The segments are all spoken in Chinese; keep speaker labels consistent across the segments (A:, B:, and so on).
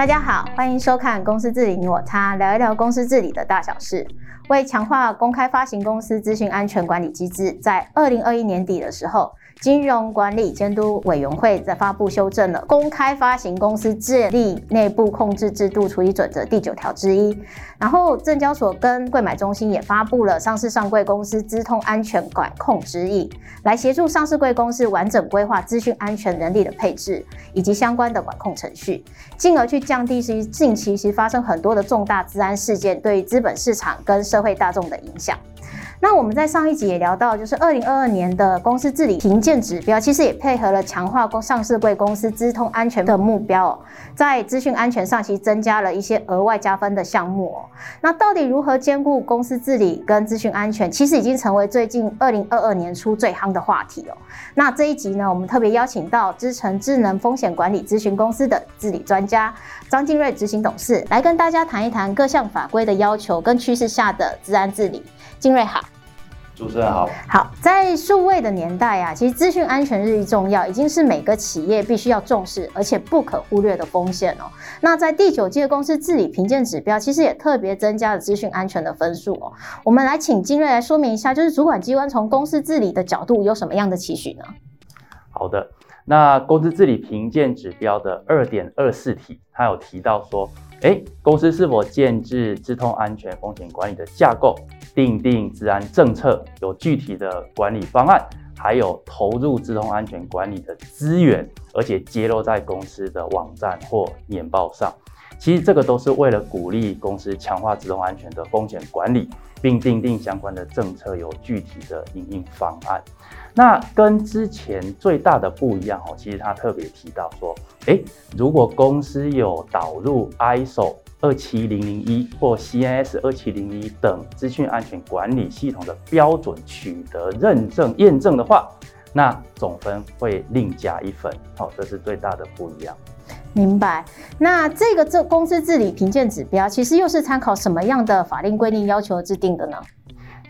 A: 大家好，欢迎收看《公司治理你我他》，聊一聊公司治理的大小事。为强化公开发行公司资讯安全管理机制，在二零二一年底的时候，金融管理监督委员会在发布修正了《公开发行公司建立内部控制制度处理准则》第九条之一，然后证交所跟柜买中心也发布了《上市上柜公司资通安全管控指引》，来协助上市柜公司完整规划资讯安全人力的配置以及相关的管控程序，进而去降低其近期其实发生很多的重大治安事件对于资本市场跟社会大众的影响。那我们在上一集也聊到，就是二零二二年的公司治理评鉴指标，其实也配合了强化公上市柜公司资通安全的目标，在资讯安全上其实增加了一些额外加分的项目。那到底如何兼顾公司治理跟资讯安全，其实已经成为最近二零二二年初最夯的话题哦。那这一集呢，我们特别邀请到资诚智能风险管理咨询公司的治理专家张进瑞执行董事，来跟大家谈一谈各项法规的要求跟趋势下的治安治理。进瑞好。
B: 主持人好，
A: 好，在数位的年代啊，其实资讯安全日益重要，已经是每个企业必须要重视而且不可忽略的风险哦。那在第九届公司治理评鉴指标，其实也特别增加了资讯安全的分数哦。我们来请金瑞来说明一下，就是主管机关从公司治理的角度有什么样的期许呢？
B: 好的，那公司治理评鉴指标的二点二四题，它有提到说，诶，公司是否建置资通安全风险管理的架构？订定治安政策，有具体的管理方案，还有投入资通安全管理的资源，而且揭露在公司的网站或年报上。其实这个都是为了鼓励公司强化资通安全的风险管理，并订定相关的政策，有具体的营运方案。那跟之前最大的不一样哦，其实他特别提到说，诶，如果公司有导入 ISO。二七零零一或 CIS 二七零零一等资讯安全管理系统的标准取得认证验证的话，那总分会另加一分。好，这是最大的不一样。
A: 明白。那这个这公司治理评鉴指标，其实又是参考什么样的法令规定要求制定的呢？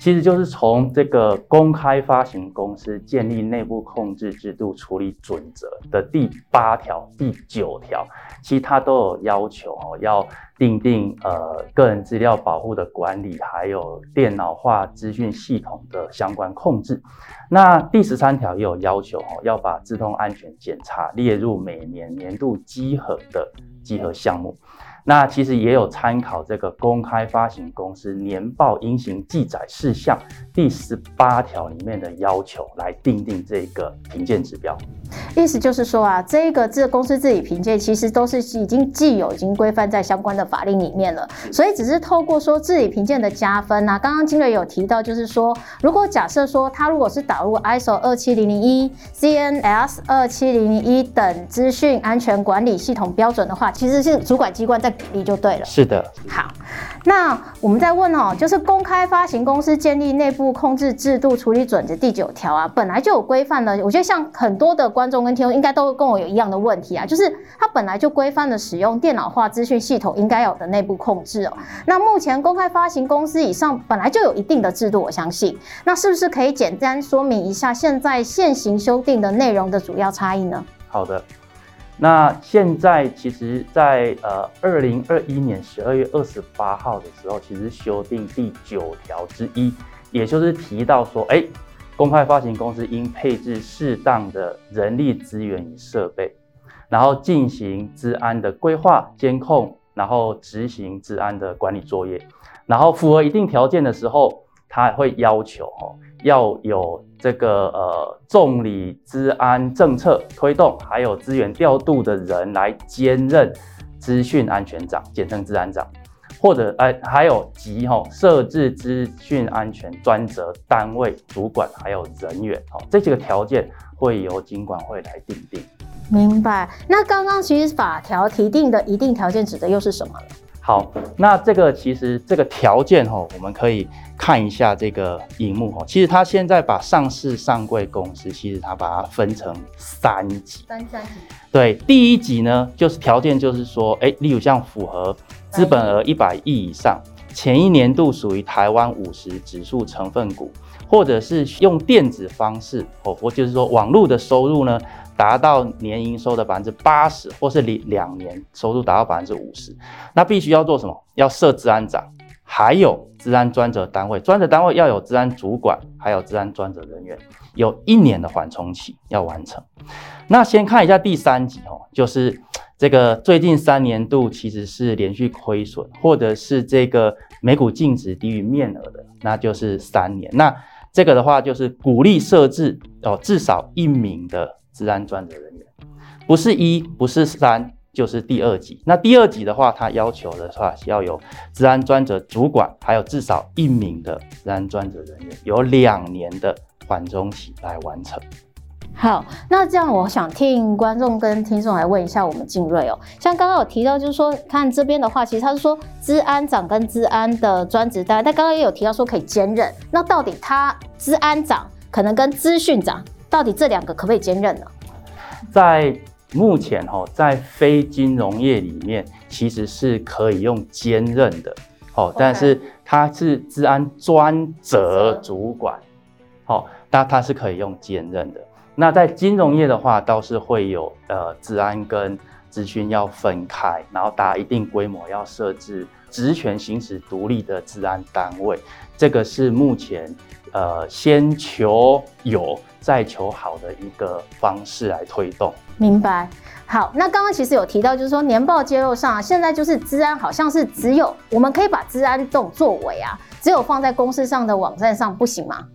B: 其实就是从这个公开发行公司建立内部控制制度处理准则的第八条、第九条，其实它都有要求哦，要订定呃个人资料保护的管理，还有电脑化资讯系统的相关控制。那第十三条也有要求哦，要把自动安全检查列入每年年度稽核的稽核项目。那其实也有参考这个公开发行公司年报应行记载事项第十八条里面的要求来定定这个评鉴指标。
A: 意思就是说啊，这个这公司自己评鉴其实都是已经既有已经规范在相关的法令里面了，所以只是透过说自己评鉴的加分啊。刚刚金瑞有提到，就是说如果假设说他如果是导入 ISO 二七零零一、CNS 二七零零一等资讯安全管理系统标准的话，其实是主管机关在鼓励就对了。
B: 是的。
A: 好，那我们再问哦，就是公开发行公司建立内部控制制度处理准则第九条啊，本来就有规范的。我觉得像很多的观众。跟听众应该都跟我有一样的问题啊，就是它本来就规范的使用电脑化资讯系统应该有的内部控制哦。那目前公开发行公司以上本来就有一定的制度，我相信，那是不是可以简单说明一下现在现行修订的内容的主要差异呢？
B: 好的，那现在其实在，呃二零二一年十二月二十八号的时候，其实修订第九条之一，也就是提到说，哎。公开发行公司应配置适当的人力资源与设备，然后进行治安的规划、监控，然后执行治安的管理作业，然后符合一定条件的时候，他会要求哦，要有这个呃重理资安政策推动，还有资源调度的人来兼任资讯安全长，简称资安长。或者哎，还有及哈设置资讯安全专责单位主管，还有人员哦，这几个条件会由经管会来订定。
A: 明白。那刚刚其实法条提定的一定条件指的又是什么呢？
B: 好，那这个其实这个条件哈，我们可以看一下这个荧幕哦。其实它现在把上市上柜公司，其实它把它分成三级。三三级。对，第一级呢，就是条件就是说，哎，例如像符合。资本额一百亿以上，前一年度属于台湾五十指数成分股，或者是用电子方式哦，或就是说网络的收入呢，达到年营收的百分之八十，或是两两年收入达到百分之五十，那必须要做什么？要设资安长，还有治安专责单位，专责单位要有治安主管，还有治安专责人员，有一年的缓冲期要完成。那先看一下第三集哦，就是这个最近三年度其实是连续亏损，或者是这个每股净值低于面额的，那就是三年。那这个的话就是鼓励设置哦至少一名的。治安专责人员不是一，不是三，就是第二级。那第二级的话，它要求的话要有治安专责主管，还有至少一名的治安专责人员，有两年的缓冲期来完成。
A: 好，那这样我想听观众跟听众来问一下我们静瑞哦，像刚刚有提到，就是说看这边的话，其实他是说治安长跟治安的专职单，但刚刚也有提到说可以兼任。那到底他治安长可能跟资讯长？到底这两个可不可以兼任呢？
B: 在目前哈，在非金融业里面，其实是可以用兼任的哦。但是它是治安专责主管，好，那它是可以用兼任的。那在金融业的话，倒是会有呃，治安跟资讯要分开，然后达一定规模要设置职权行使独立的治安单位。这个是目前呃，先求有。再求好的一个方式来推动，
A: 明白。好，那刚刚其实有提到，就是说年报揭露上啊，现在就是治安好像是只有我们可以把治安这种作为啊，只有放在公司上的网站上，不行吗？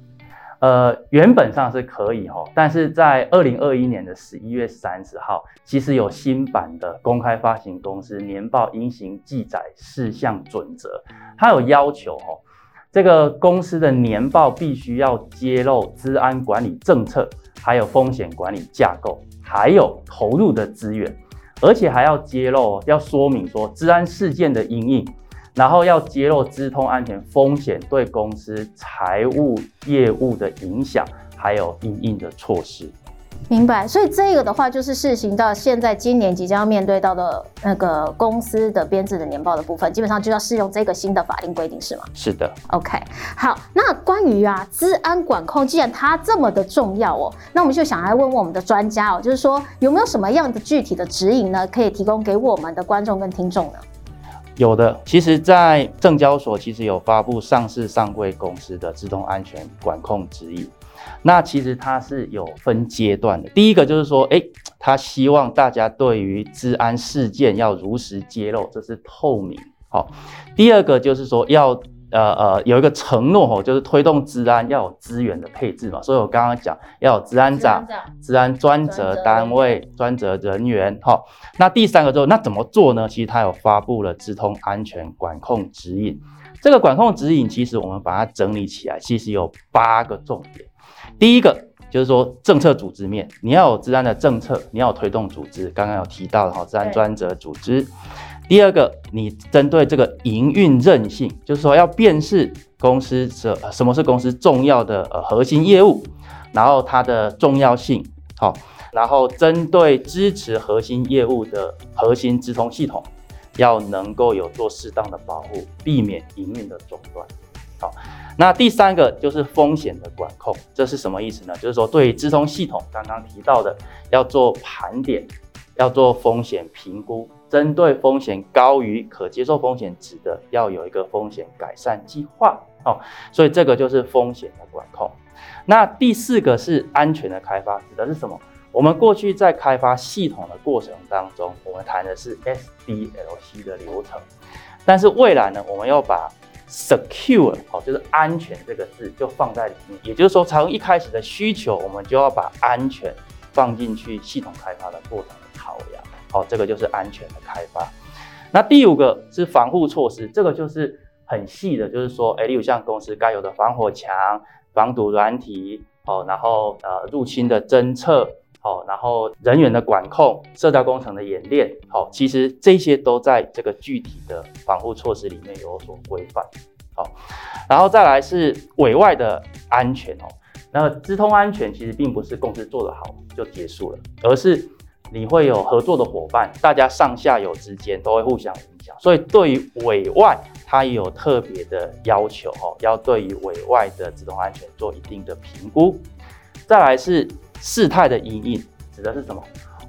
B: 呃，原本上是可以哈，但是在二零二一年的十一月三十号，其实有新版的公开发行公司年报应行记载事项准则，它有要求哈。这个公司的年报必须要揭露资安管理政策，还有风险管理架构，还有投入的资源，而且还要揭露，要说明说资安事件的阴影，然后要揭露资通安全风险对公司财务业务的影响，还有因应的措施。
A: 明白，所以这个的话就是试行到现在，今年即将要面对到的那个公司的编制的年报的部分，基本上就要适用这个新的法定规定，是吗？
B: 是的。
A: OK，好，那关于啊资安管控，既然它这么的重要哦，那我们就想来问问我们的专家哦，就是说有没有什么样的具体的指引呢，可以提供给我们的观众跟听众呢？
B: 有的，其实，在证交所其实有发布上市上柜公司的自动安全管控指引。那其实它是有分阶段的。第一个就是说，哎，他希望大家对于治安事件要如实揭露，这是透明。好，第二个就是说要呃呃有一个承诺吼，就是推动治安要有资源的配置嘛。所以我刚刚讲要有治安长、治安专责单位、专责人员。好，那第三个之后那怎么做呢？其实他有发布了资通安全管控指引。这个管控指引其实我们把它整理起来，其实有八个重点。第一个就是说政策组织面，你要有资安的政策，你要有推动组织，刚刚有提到的哈，资安专责组织。第二个，你针对这个营运韧性，就是说要辨识公司什什么是公司重要的呃核心业务，然后它的重要性，好，然后针对支持核心业务的核心资通系统，要能够有做适当的保护，避免营运的中断，好。那第三个就是风险的管控，这是什么意思呢？就是说，对于资通系统刚刚提到的，要做盘点，要做风险评估，针对风险高于可接受风险值的，要有一个风险改善计划哦。所以这个就是风险的管控。那第四个是安全的开发，指的是什么？我们过去在开发系统的过程当中，我们谈的是 SDLC 的流程，但是未来呢，我们要把 secure 好，就是安全这个字就放在里面，也就是说，从一开始的需求，我们就要把安全放进去系统开发的过程的考量。好，这个就是安全的开发。那第五个是防护措施，这个就是很细的，就是说，哎，例如像公司该有的防火墙、防毒软体，哦，然后呃入侵的侦测。好，然后人员的管控、社交工程的演练，好，其实这些都在这个具体的防护措施里面有所规范。好，然后再来是委外的安全哦。那资通安全其实并不是公司做得好就结束了，而是你会有合作的伙伴，大家上下游之间都会互相影响。所以对于委外它也有特别的要求哦，要对于委外的资通安全做一定的评估。再来是事态的阴影，指的是什么？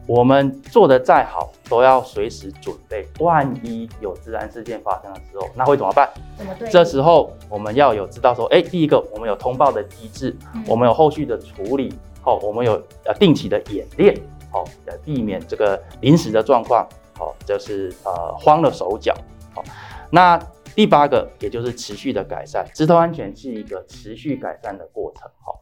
B: 我们做的再好，都要随时准备，万一有自然事件发生的时候，那会怎么办？
A: 怎么对？
B: 这时候我们要有知道说，哎，第一个我们有通报的机制，嗯、我们有后续的处理，哦，我们有呃定期的演练，哦，呃避免这个临时的状况，哦，就是呃慌了手脚，好、哦，那第八个也就是持续的改善，资通安全是一个持续改善的过程，哈、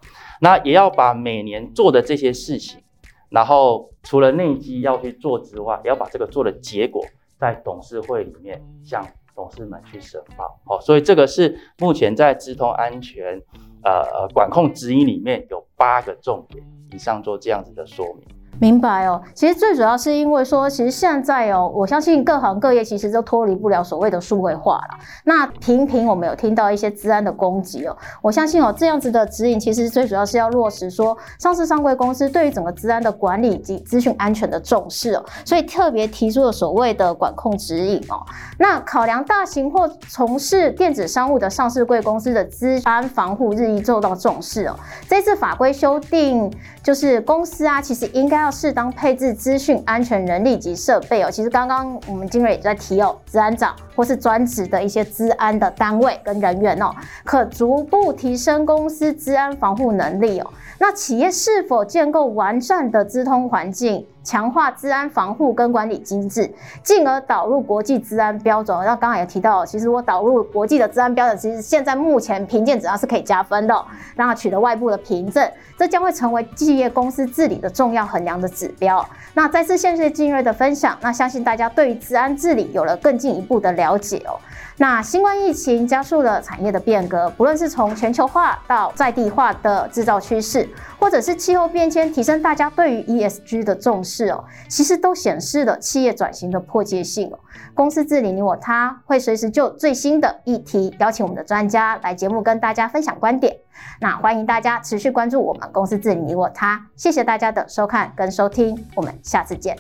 B: 那也要把每年做的这些事情。然后除了内基要去做之外，也要把这个做的结果在董事会里面向董事们去申报。好，所以这个是目前在资通安全呃管控指引里面有八个重点，以上做这样子的说明。
A: 明白哦，其实最主要是因为说，其实现在哦，我相信各行各业其实都脱离不了所谓的数位化了。那频频我们有听到一些资安的攻击哦，我相信哦，这样子的指引其实最主要是要落实说，上市上柜公司对于整个资安的管理及资讯安全的重视哦，所以特别提出了所谓的管控指引哦。那考量大型或从事电子商务的上市柜公司的资安防护日益受到重视哦，这次法规修订就是公司啊，其实应该。要适当配置资讯安全人力及设备哦。其实刚刚我们金蕊也在提哦，治安长或是专职的一些治安的单位跟人员哦，可逐步提升公司治安防护能力哦。那企业是否建构完善的资通环境？强化治安防护跟管理机制，进而导入国际治安标准。那刚刚也提到，其实我导入国际的治安标准，其实现在目前评鉴只要是可以加分的，让它取得外部的凭证，这将会成为企业公司治理的重要衡量的指标。那再次谢谢精锐的分享，那相信大家对于治安治理有了更进一步的了解哦。那新冠疫情加速了产业的变革，不论是从全球化到在地化的制造趋势，或者是气候变迁提升大家对于 ESG 的重视哦，其实都显示了企业转型的迫切性哦。公司治理你我他会随时就最新的议题邀请我们的专家来节目跟大家分享观点。那欢迎大家持续关注我们公司治理你我他，谢谢大家的收看跟收听，我们下次见。